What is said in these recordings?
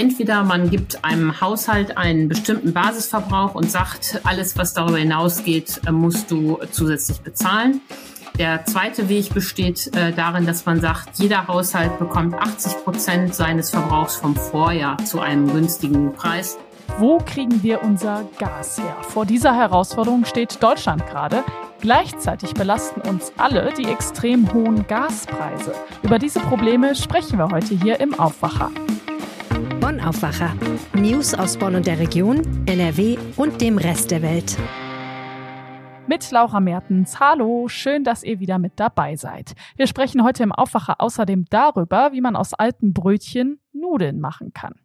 Entweder man gibt einem Haushalt einen bestimmten Basisverbrauch und sagt, alles, was darüber hinausgeht, äh, musst du zusätzlich bezahlen. Der zweite Weg besteht äh, darin, dass man sagt, jeder Haushalt bekommt 80 Prozent seines Verbrauchs vom Vorjahr zu einem günstigen Preis. Wo kriegen wir unser Gas her? Vor dieser Herausforderung steht Deutschland gerade. Gleichzeitig belasten uns alle die extrem hohen Gaspreise. Über diese Probleme sprechen wir heute hier im Aufwacher. Bonn Aufwacher. News aus Bonn und der Region, NRW und dem Rest der Welt. Mit Laura Mertens. Hallo, schön, dass ihr wieder mit dabei seid. Wir sprechen heute im Aufwacher außerdem darüber, wie man aus alten Brötchen Nudeln machen kann.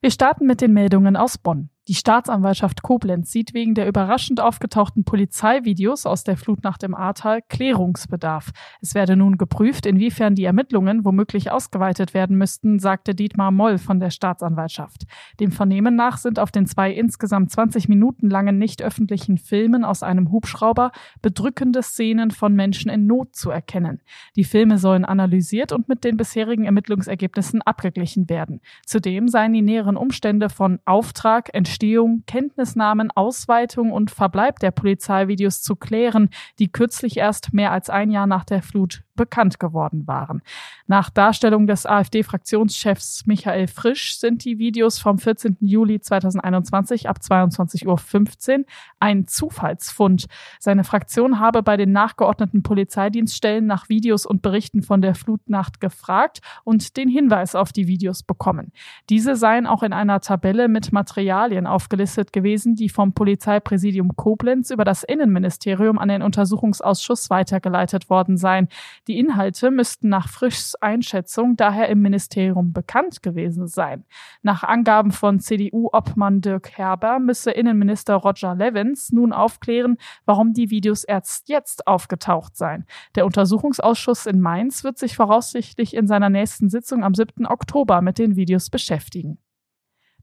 Wir starten mit den Meldungen aus Bonn. Die Staatsanwaltschaft Koblenz sieht wegen der überraschend aufgetauchten Polizeivideos aus der Flutnacht im Ahrtal Klärungsbedarf. Es werde nun geprüft, inwiefern die Ermittlungen womöglich ausgeweitet werden müssten, sagte Dietmar Moll von der Staatsanwaltschaft. Dem Vernehmen nach sind auf den zwei insgesamt 20 Minuten langen nicht öffentlichen Filmen aus einem Hubschrauber bedrückende Szenen von Menschen in Not zu erkennen. Die Filme sollen analysiert und mit den bisherigen Ermittlungsergebnissen abgeglichen werden. Zudem seien die näheren Umstände von Auftrag, Entstehung, Kenntnisnahmen, Ausweitung und Verbleib der Polizeivideos zu klären, die kürzlich erst mehr als ein Jahr nach der Flut bekannt geworden waren. Nach Darstellung des AfD-Fraktionschefs Michael Frisch sind die Videos vom 14. Juli 2021 ab 22.15 Uhr ein Zufallsfund. Seine Fraktion habe bei den nachgeordneten Polizeidienststellen nach Videos und Berichten von der Flutnacht gefragt und den Hinweis auf die Videos bekommen. Diese seien auch in einer Tabelle mit Materialien aufgelistet gewesen, die vom Polizeipräsidium Koblenz über das Innenministerium an den Untersuchungsausschuss weitergeleitet worden seien. Die Inhalte müssten nach Frischs Einschätzung daher im Ministerium bekannt gewesen sein. Nach Angaben von CDU-Obmann Dirk Herber müsse Innenminister Roger Levens nun aufklären, warum die Videos erst jetzt aufgetaucht seien. Der Untersuchungsausschuss in Mainz wird sich voraussichtlich in seiner nächsten Sitzung am 7. Oktober mit den Videos beschäftigen.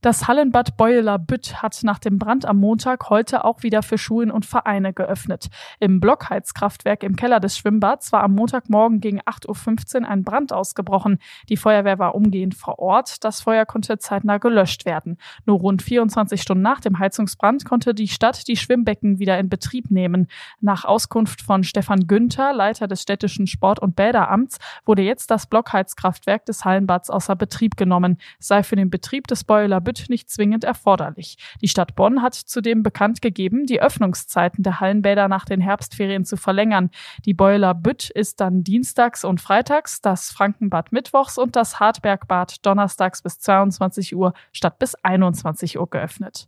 Das Hallenbad Beueler Bütt hat nach dem Brand am Montag heute auch wieder für Schulen und Vereine geöffnet. Im Blockheizkraftwerk im Keller des Schwimmbads war am Montagmorgen gegen 8.15 Uhr ein Brand ausgebrochen. Die Feuerwehr war umgehend vor Ort. Das Feuer konnte zeitnah gelöscht werden. Nur rund 24 Stunden nach dem Heizungsbrand konnte die Stadt die Schwimmbecken wieder in Betrieb nehmen. Nach Auskunft von Stefan Günther, Leiter des städtischen Sport- und Bäderamts, wurde jetzt das Blockheizkraftwerk des Hallenbads außer Betrieb genommen. Sei für den Betrieb des Beueler Bütt Verbot nicht zwingend erforderlich. Die Stadt Bonn hat zudem bekannt gegeben, die Öffnungszeiten der Hallenbäder nach den Herbstferien zu verlängern. Die Boiler Bütt ist dann dienstags und freitags, das Frankenbad mittwochs und das Hartbergbad donnerstags bis 22 Uhr statt bis 21 Uhr geöffnet.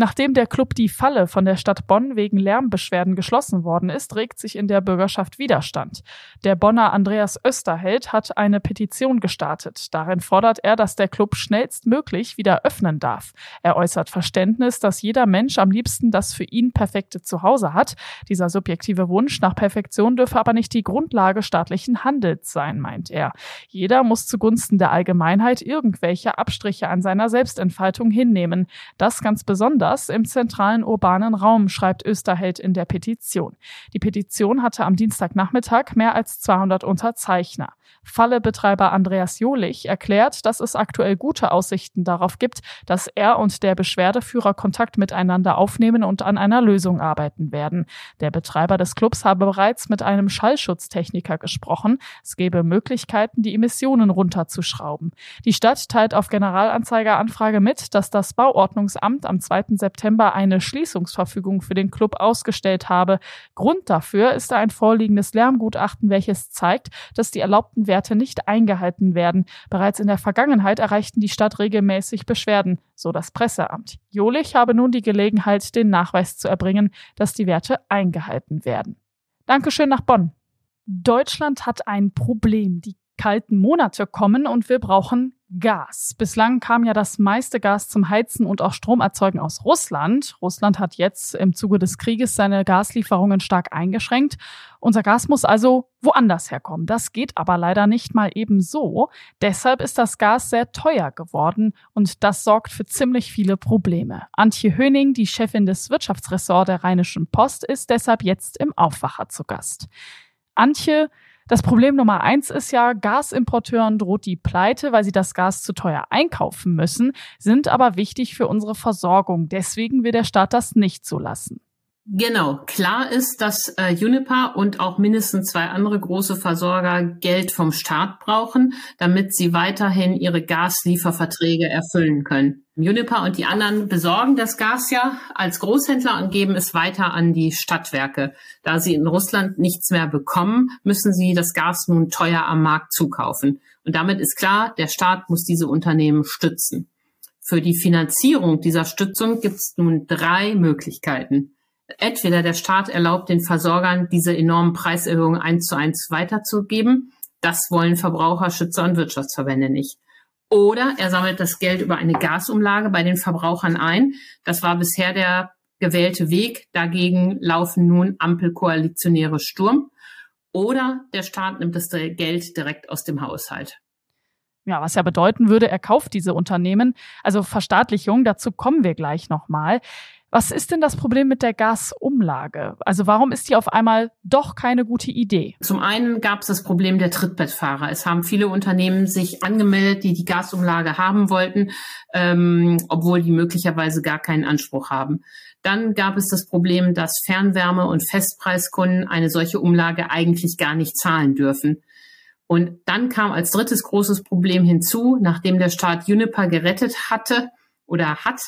Nachdem der Club Die Falle von der Stadt Bonn wegen Lärmbeschwerden geschlossen worden ist, regt sich in der Bürgerschaft Widerstand. Der Bonner Andreas Österheld hat eine Petition gestartet. Darin fordert er, dass der Club schnellstmöglich wieder öffnen darf. Er äußert Verständnis, dass jeder Mensch am liebsten das für ihn perfekte Zuhause hat. Dieser subjektive Wunsch nach Perfektion dürfe aber nicht die Grundlage staatlichen Handels sein, meint er. Jeder muss zugunsten der Allgemeinheit irgendwelche Abstriche an seiner Selbstentfaltung hinnehmen. Das ganz besonders besonders im zentralen urbanen Raum, schreibt Österheld in der Petition. Die Petition hatte am Dienstagnachmittag mehr als 200 Unterzeichner. Fallebetreiber Andreas Jolich erklärt, dass es aktuell gute Aussichten darauf gibt, dass er und der Beschwerdeführer Kontakt miteinander aufnehmen und an einer Lösung arbeiten werden. Der Betreiber des Clubs habe bereits mit einem Schallschutztechniker gesprochen. Es gebe Möglichkeiten, die Emissionen runterzuschrauben. Die Stadt teilt auf Generalanzeigeranfrage mit, dass das Bauordnungsamt am 2. September eine Schließungsverfügung für den Club ausgestellt habe. Grund dafür ist ein vorliegendes Lärmgutachten, welches zeigt, dass die erlaubten Werte nicht eingehalten werden. Bereits in der Vergangenheit erreichten die Stadt regelmäßig Beschwerden, so das Presseamt. Jolich habe nun die Gelegenheit, den Nachweis zu erbringen, dass die Werte eingehalten werden. Dankeschön nach Bonn. Deutschland hat ein Problem. Die kalten Monate kommen und wir brauchen Gas. Bislang kam ja das meiste Gas zum Heizen und auch Stromerzeugen aus Russland. Russland hat jetzt im Zuge des Krieges seine Gaslieferungen stark eingeschränkt. Unser Gas muss also woanders herkommen. Das geht aber leider nicht mal eben so. Deshalb ist das Gas sehr teuer geworden und das sorgt für ziemlich viele Probleme. Antje Höning, die Chefin des Wirtschaftsressorts der Rheinischen Post, ist deshalb jetzt im Aufwacher zu Gast. Antje, Das Problem Nummer eins ist ja, Gasimporteuren droht die Pleite, weil sie das Gas zu teuer einkaufen müssen, sind aber wichtig für unsere Versorgung. Deswegen will der Staat das nicht zulassen. Genau, klar ist, dass äh, Uniper und auch mindestens zwei andere große Versorger Geld vom Staat brauchen, damit sie weiterhin ihre Gaslieferverträge erfüllen können. Uniper und die anderen besorgen das Gas ja als Großhändler und geben es weiter an die Stadtwerke. Da sie in Russland nichts mehr bekommen, müssen sie das Gas nun teuer am Markt zukaufen. Und damit ist klar, der Staat muss diese Unternehmen stützen. Für die Finanzierung dieser Stützung gibt es nun drei Möglichkeiten. Entweder der Staat erlaubt den Versorgern, diese enormen Preiserhöhungen eins zu eins weiterzugeben. Das wollen Verbraucherschützer und Wirtschaftsverbände nicht. Oder er sammelt das Geld über eine Gasumlage bei den Verbrauchern ein. Das war bisher der gewählte Weg. Dagegen laufen nun Ampelkoalitionäre Sturm. Oder der Staat nimmt das Geld direkt aus dem Haushalt. Ja, was ja bedeuten würde, er kauft diese Unternehmen. Also Verstaatlichung, dazu kommen wir gleich nochmal. Was ist denn das Problem mit der Gasumlage? Also warum ist die auf einmal doch keine gute Idee? Zum einen gab es das Problem der Trittbettfahrer. Es haben viele Unternehmen sich angemeldet, die die Gasumlage haben wollten, ähm, obwohl die möglicherweise gar keinen Anspruch haben. Dann gab es das Problem, dass Fernwärme- und Festpreiskunden eine solche Umlage eigentlich gar nicht zahlen dürfen. Und dann kam als drittes großes Problem hinzu, nachdem der Staat Juniper gerettet hatte oder hat,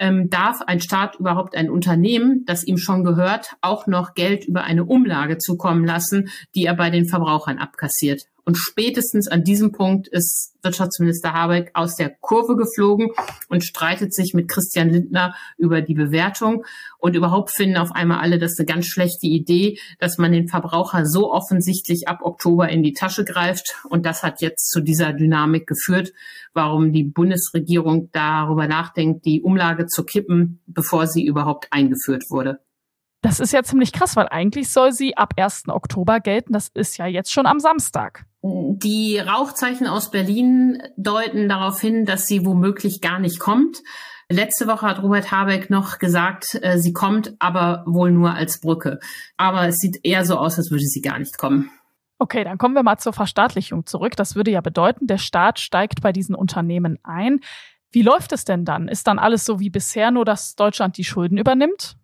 ähm, darf ein Staat überhaupt ein Unternehmen, das ihm schon gehört, auch noch Geld über eine Umlage zukommen lassen, die er bei den Verbrauchern abkassiert. Und spätestens an diesem Punkt ist Wirtschaftsminister Habeck aus der Kurve geflogen und streitet sich mit Christian Lindner über die Bewertung. Und überhaupt finden auf einmal alle, das eine ganz schlechte Idee, dass man den Verbraucher so offensichtlich ab Oktober in die Tasche greift. Und das hat jetzt zu dieser Dynamik geführt, warum die Bundesregierung darüber nachdenkt, die Umlage zu kippen, bevor sie überhaupt eingeführt wurde. Das ist ja ziemlich krass, weil eigentlich soll sie ab 1. Oktober gelten. Das ist ja jetzt schon am Samstag. Die Rauchzeichen aus Berlin deuten darauf hin, dass sie womöglich gar nicht kommt. Letzte Woche hat Robert Habeck noch gesagt, äh, sie kommt, aber wohl nur als Brücke. Aber es sieht eher so aus, als würde sie gar nicht kommen. Okay, dann kommen wir mal zur Verstaatlichung zurück. Das würde ja bedeuten, der Staat steigt bei diesen Unternehmen ein. Wie läuft es denn dann? Ist dann alles so wie bisher, nur dass Deutschland die Schulden übernimmt?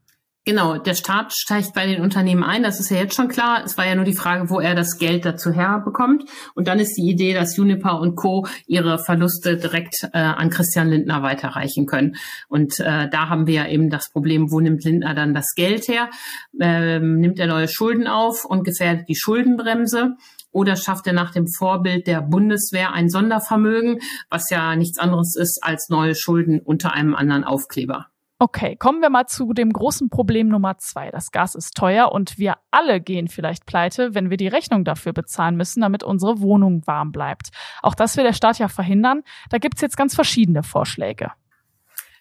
Genau, der Staat steigt bei den Unternehmen ein, das ist ja jetzt schon klar. Es war ja nur die Frage, wo er das Geld dazu herbekommt. Und dann ist die Idee, dass Uniper und Co. ihre Verluste direkt äh, an Christian Lindner weiterreichen können. Und äh, da haben wir ja eben das Problem, wo nimmt Lindner dann das Geld her? Ähm, nimmt er neue Schulden auf und gefährdet die Schuldenbremse? Oder schafft er nach dem Vorbild der Bundeswehr ein Sondervermögen, was ja nichts anderes ist als neue Schulden unter einem anderen Aufkleber? Okay, kommen wir mal zu dem großen Problem Nummer zwei. Das Gas ist teuer und wir alle gehen vielleicht pleite, wenn wir die Rechnung dafür bezahlen müssen, damit unsere Wohnung warm bleibt. Auch das will der Staat ja verhindern. Da gibt's jetzt ganz verschiedene Vorschläge.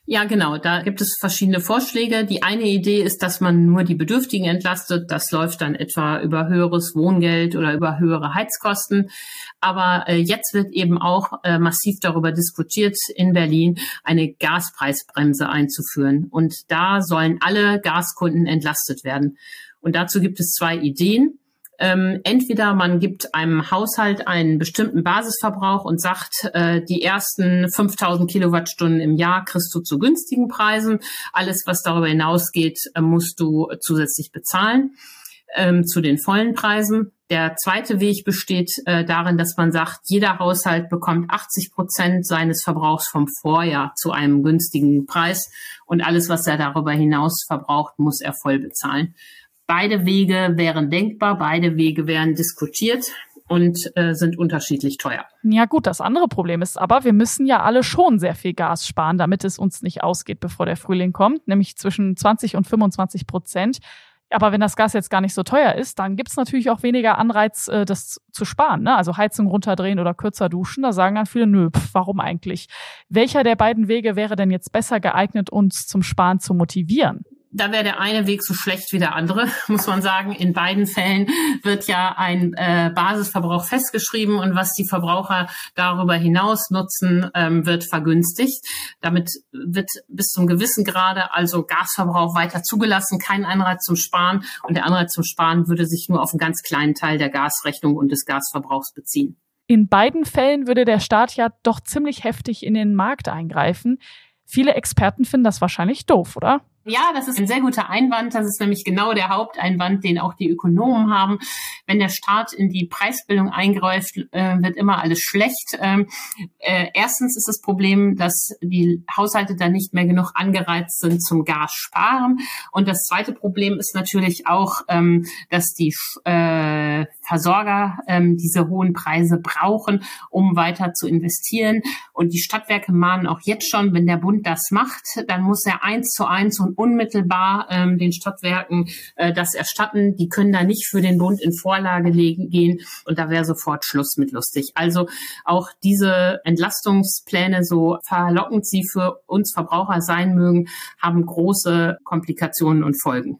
Ja, genau. Da gibt es verschiedene Vorschläge. Die eine Idee ist, dass man nur die Bedürftigen entlastet. Das läuft dann etwa über höheres Wohngeld oder über höhere Heizkosten. Aber äh, jetzt wird eben auch äh, massiv darüber diskutiert, in Berlin eine Gaspreisbremse einzuführen. Und da sollen alle Gaskunden entlastet werden. Und dazu gibt es zwei Ideen. Ähm, entweder man gibt einem Haushalt einen bestimmten Basisverbrauch und sagt, äh, die ersten 5000 Kilowattstunden im Jahr kriegst du zu günstigen Preisen. Alles, was darüber hinausgeht, äh, musst du zusätzlich bezahlen ähm, zu den vollen Preisen. Der zweite Weg besteht äh, darin, dass man sagt, jeder Haushalt bekommt 80 Prozent seines Verbrauchs vom Vorjahr zu einem günstigen Preis und alles, was er darüber hinaus verbraucht, muss er voll bezahlen. Beide Wege wären denkbar, beide Wege wären diskutiert und äh, sind unterschiedlich teuer. Ja gut, das andere Problem ist aber, wir müssen ja alle schon sehr viel Gas sparen, damit es uns nicht ausgeht, bevor der Frühling kommt, nämlich zwischen 20 und 25 Prozent. Aber wenn das Gas jetzt gar nicht so teuer ist, dann gibt's natürlich auch weniger Anreiz, äh, das zu sparen. Ne? Also Heizung runterdrehen oder kürzer duschen. Da sagen dann viele, nö, pf, warum eigentlich? Welcher der beiden Wege wäre denn jetzt besser geeignet, uns zum Sparen zu motivieren? Da wäre der eine Weg so schlecht wie der andere, muss man sagen. In beiden Fällen wird ja ein äh, Basisverbrauch festgeschrieben und was die Verbraucher darüber hinaus nutzen, ähm, wird vergünstigt. Damit wird bis zum gewissen Grade also Gasverbrauch weiter zugelassen, kein Anreiz zum Sparen und der Anreiz zum Sparen würde sich nur auf einen ganz kleinen Teil der Gasrechnung und des Gasverbrauchs beziehen. In beiden Fällen würde der Staat ja doch ziemlich heftig in den Markt eingreifen. Viele Experten finden das wahrscheinlich doof, oder? Ja, das ist ein sehr guter Einwand. Das ist nämlich genau der Haupteinwand, den auch die Ökonomen haben. Wenn der Staat in die Preisbildung eingreift, äh, wird immer alles schlecht. Ähm, äh, erstens ist das Problem, dass die Haushalte dann nicht mehr genug angereizt sind zum Gas sparen. Und das zweite Problem ist natürlich auch, ähm, dass die äh, Versorger ähm, diese hohen Preise brauchen, um weiter zu investieren. Und die Stadtwerke mahnen auch jetzt schon, wenn der Bund das macht, dann muss er eins zu eins und unmittelbar ähm, den Stadtwerken äh, das erstatten. Die können da nicht für den Bund in Vorlage legen, gehen und da wäre sofort Schluss mit lustig. Also auch diese Entlastungspläne, so verlockend sie für uns Verbraucher sein mögen, haben große Komplikationen und Folgen.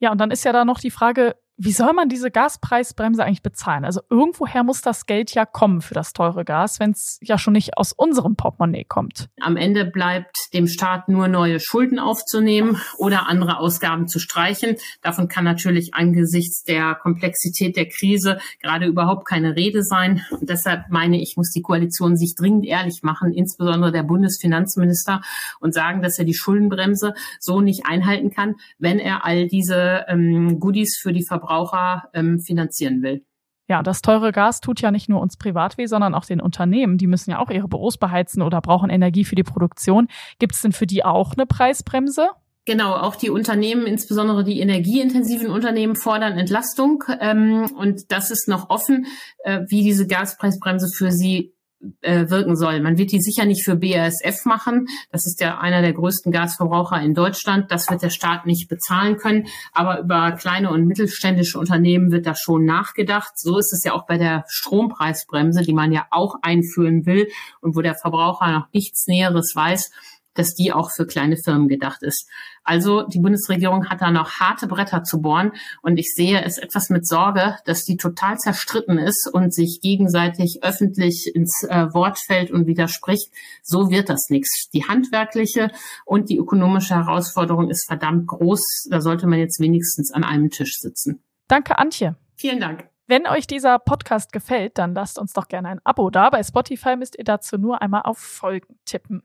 Ja, und dann ist ja da noch die Frage, wie soll man diese Gaspreisbremse eigentlich bezahlen? Also irgendwoher muss das Geld ja kommen für das teure Gas, wenn es ja schon nicht aus unserem Portemonnaie kommt. Am Ende bleibt dem Staat nur neue Schulden aufzunehmen oder andere Ausgaben zu streichen. Davon kann natürlich angesichts der Komplexität der Krise gerade überhaupt keine Rede sein. Und deshalb meine ich, muss die Koalition sich dringend ehrlich machen, insbesondere der Bundesfinanzminister, und sagen, dass er die Schuldenbremse so nicht einhalten kann, wenn er all diese ähm, Goodies für die Verbraucher Verbraucher ähm, finanzieren will. Ja, das teure Gas tut ja nicht nur uns privat weh, sondern auch den Unternehmen. Die müssen ja auch ihre Büros beheizen oder brauchen Energie für die Produktion. Gibt es denn für die auch eine Preisbremse? Genau, auch die Unternehmen, insbesondere die energieintensiven Unternehmen, fordern Entlastung. Ähm, und das ist noch offen, äh, wie diese Gaspreisbremse für sie äh, wirken soll. Man wird die sicher nicht für BASF machen. Das ist ja einer der größten Gasverbraucher in Deutschland. Das wird der Staat nicht bezahlen können. Aber über kleine und mittelständische Unternehmen wird da schon nachgedacht. So ist es ja auch bei der Strompreisbremse, die man ja auch einführen will und wo der Verbraucher noch nichts Näheres weiß dass die auch für kleine Firmen gedacht ist. Also die Bundesregierung hat da noch harte Bretter zu bohren und ich sehe es etwas mit Sorge, dass die total zerstritten ist und sich gegenseitig öffentlich ins äh, Wort fällt und widerspricht. So wird das nichts. Die handwerkliche und die ökonomische Herausforderung ist verdammt groß. Da sollte man jetzt wenigstens an einem Tisch sitzen. Danke, Antje. Vielen Dank. Wenn euch dieser Podcast gefällt, dann lasst uns doch gerne ein Abo da. Bei Spotify müsst ihr dazu nur einmal auf Folgen tippen.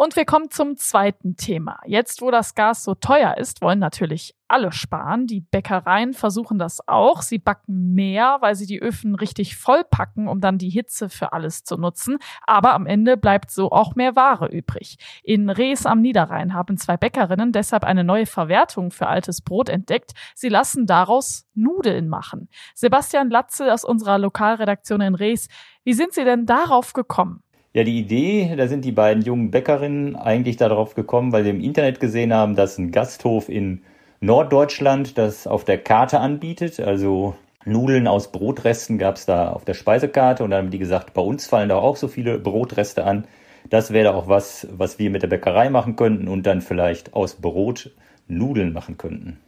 Und wir kommen zum zweiten Thema. Jetzt, wo das Gas so teuer ist, wollen natürlich alle sparen. Die Bäckereien versuchen das auch. Sie backen mehr, weil sie die Öfen richtig vollpacken, um dann die Hitze für alles zu nutzen. Aber am Ende bleibt so auch mehr Ware übrig. In Rees am Niederrhein haben zwei Bäckerinnen deshalb eine neue Verwertung für altes Brot entdeckt. Sie lassen daraus Nudeln machen. Sebastian Latze aus unserer Lokalredaktion in Rees. Wie sind Sie denn darauf gekommen? Ja, die Idee, da sind die beiden jungen Bäckerinnen eigentlich darauf gekommen, weil sie im Internet gesehen haben, dass ein Gasthof in Norddeutschland das auf der Karte anbietet. Also Nudeln aus Brotresten gab es da auf der Speisekarte und dann haben die gesagt, bei uns fallen da auch so viele Brotreste an. Das wäre auch was, was wir mit der Bäckerei machen könnten und dann vielleicht aus Brot Nudeln machen könnten.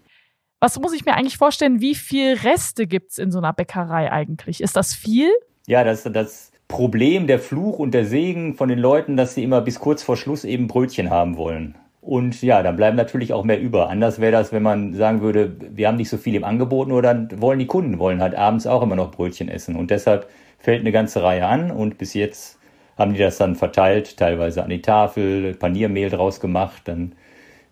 Was muss ich mir eigentlich vorstellen, wie viel Reste gibt es in so einer Bäckerei eigentlich? Ist das viel? Ja, das, das Problem, der Fluch und der Segen von den Leuten, dass sie immer bis kurz vor Schluss eben Brötchen haben wollen. Und ja, dann bleiben natürlich auch mehr über. Anders wäre das, wenn man sagen würde, wir haben nicht so viel im Angebot, nur dann wollen die Kunden wollen halt abends auch immer noch Brötchen essen. Und deshalb fällt eine ganze Reihe an und bis jetzt haben die das dann verteilt, teilweise an die Tafel, Paniermehl draus gemacht, dann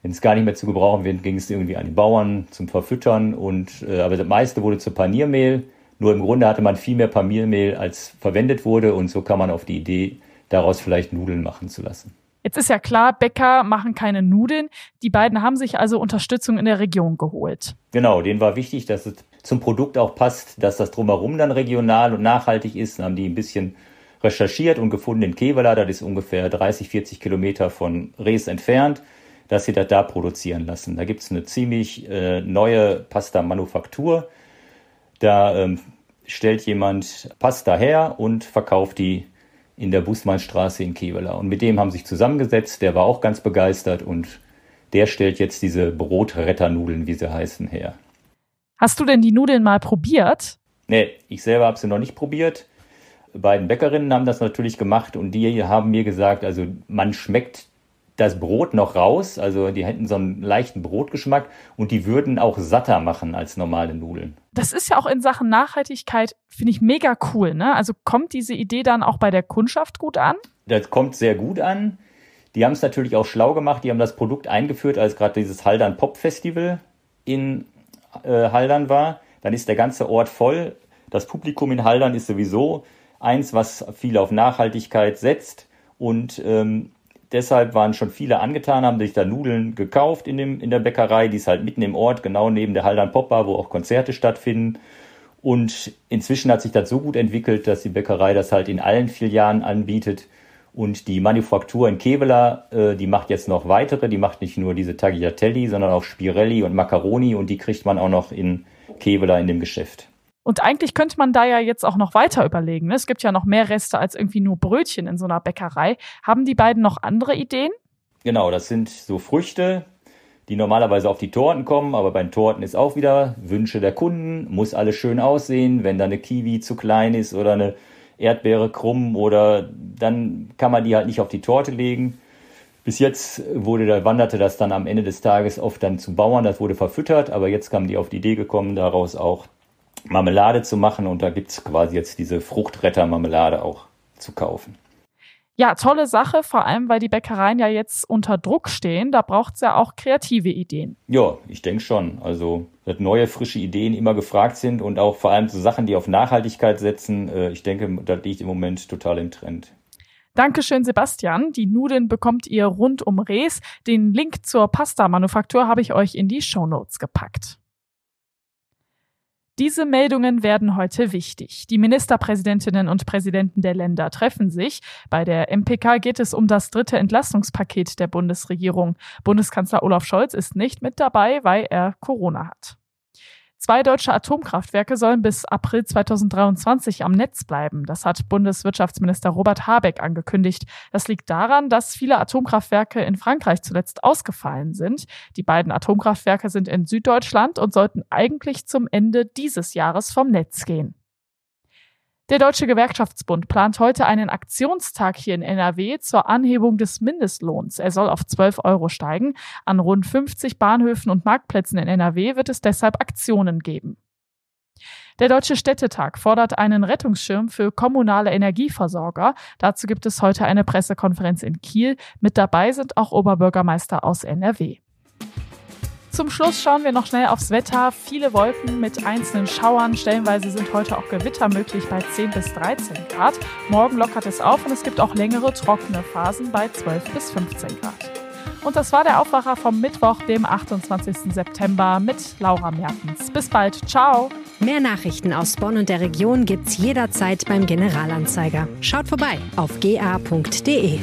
wenn es gar nicht mehr zu gebrauchen wird, ging es irgendwie an die Bauern zum Verfüttern und äh, aber das meiste wurde zu Paniermehl nur im Grunde hatte man viel mehr Palmiermehl, als verwendet wurde und so kam man auf die Idee, daraus vielleicht Nudeln machen zu lassen. Jetzt ist ja klar, Bäcker machen keine Nudeln. Die beiden haben sich also Unterstützung in der Region geholt. Genau, denen war wichtig, dass es zum Produkt auch passt, dass das drumherum dann regional und nachhaltig ist. Dann haben die ein bisschen recherchiert und gefunden in Kevela, das ist ungefähr 30, 40 Kilometer von Rees entfernt, dass sie das da produzieren lassen. Da gibt es eine ziemlich äh, neue Pasta-Manufaktur da ähm, stellt jemand Pasta her und verkauft die in der Busmannstraße in Kevela. Und mit dem haben sich zusammengesetzt, der war auch ganz begeistert und der stellt jetzt diese Brotretternudeln, wie sie heißen, her. Hast du denn die Nudeln mal probiert? Nee, ich selber habe sie noch nicht probiert. Beiden Bäckerinnen haben das natürlich gemacht und die haben mir gesagt, also man schmeckt das Brot noch raus, also die hätten so einen leichten Brotgeschmack und die würden auch satter machen als normale Nudeln. Das ist ja auch in Sachen Nachhaltigkeit, finde ich mega cool, ne? Also kommt diese Idee dann auch bei der Kundschaft gut an? Das kommt sehr gut an. Die haben es natürlich auch schlau gemacht, die haben das Produkt eingeführt, als gerade dieses Haldern Pop Festival in äh, Haldern war. Dann ist der ganze Ort voll. Das Publikum in Haldern ist sowieso eins, was viel auf Nachhaltigkeit setzt und ähm, deshalb waren schon viele angetan, haben sich da Nudeln gekauft in, dem, in der Bäckerei, die ist halt mitten im Ort, genau neben der Haldern Popbar, wo auch Konzerte stattfinden. Und inzwischen hat sich das so gut entwickelt, dass die Bäckerei das halt in allen Filialen anbietet. Und die Manufaktur in Kevela, äh, die macht jetzt noch weitere, die macht nicht nur diese Tagliatelli, sondern auch Spirelli und Macaroni und die kriegt man auch noch in Kevela in dem Geschäft. Und eigentlich könnte man da ja jetzt auch noch weiter überlegen. Ne? Es gibt ja noch mehr Reste als irgendwie nur Brötchen in so einer Bäckerei. Haben die beiden noch andere Ideen? Genau, das sind so Früchte, die normalerweise auf die Torten kommen, aber bei den Torten ist auch wieder Wünsche der Kunden, muss alles schön aussehen. Wenn da eine Kiwi zu klein ist oder eine Erdbeere krumm oder dann kann man die halt nicht auf die Torte legen. Bis jetzt wurde, da wanderte das dann am Ende des Tages oft dann zu Bauern, das wurde verfüttert, aber jetzt kamen die auf die Idee gekommen, daraus auch Marmelade zu machen und da gibt es quasi jetzt diese Fruchtretter-Marmelade auch zu kaufen. Ja, tolle Sache, vor allem weil die Bäckereien ja jetzt unter Druck stehen. Da braucht es ja auch kreative Ideen. Ja, ich denke schon. Also, dass neue, frische Ideen immer gefragt sind und auch vor allem so Sachen, die auf Nachhaltigkeit setzen. Äh, ich denke, das liegt im Moment total im Trend. Dankeschön, Sebastian. Die Nudeln bekommt ihr rund um Rees. Den Link zur Pasta-Manufaktur habe ich euch in die Shownotes gepackt. Diese Meldungen werden heute wichtig. Die Ministerpräsidentinnen und Präsidenten der Länder treffen sich. Bei der MPK geht es um das dritte Entlastungspaket der Bundesregierung. Bundeskanzler Olaf Scholz ist nicht mit dabei, weil er Corona hat. Zwei deutsche Atomkraftwerke sollen bis April 2023 am Netz bleiben. Das hat Bundeswirtschaftsminister Robert Habeck angekündigt. Das liegt daran, dass viele Atomkraftwerke in Frankreich zuletzt ausgefallen sind. Die beiden Atomkraftwerke sind in Süddeutschland und sollten eigentlich zum Ende dieses Jahres vom Netz gehen. Der Deutsche Gewerkschaftsbund plant heute einen Aktionstag hier in NRW zur Anhebung des Mindestlohns. Er soll auf 12 Euro steigen. An rund 50 Bahnhöfen und Marktplätzen in NRW wird es deshalb Aktionen geben. Der Deutsche Städtetag fordert einen Rettungsschirm für kommunale Energieversorger. Dazu gibt es heute eine Pressekonferenz in Kiel. Mit dabei sind auch Oberbürgermeister aus NRW. Zum Schluss schauen wir noch schnell aufs Wetter. Viele Wolken mit einzelnen Schauern. Stellenweise sind heute auch Gewitter möglich bei 10 bis 13 Grad. Morgen lockert es auf und es gibt auch längere trockene Phasen bei 12 bis 15 Grad. Und das war der Aufwacher vom Mittwoch, dem 28. September mit Laura Mertens. Bis bald. Ciao. Mehr Nachrichten aus Bonn und der Region gibt's jederzeit beim Generalanzeiger. Schaut vorbei auf ga.de.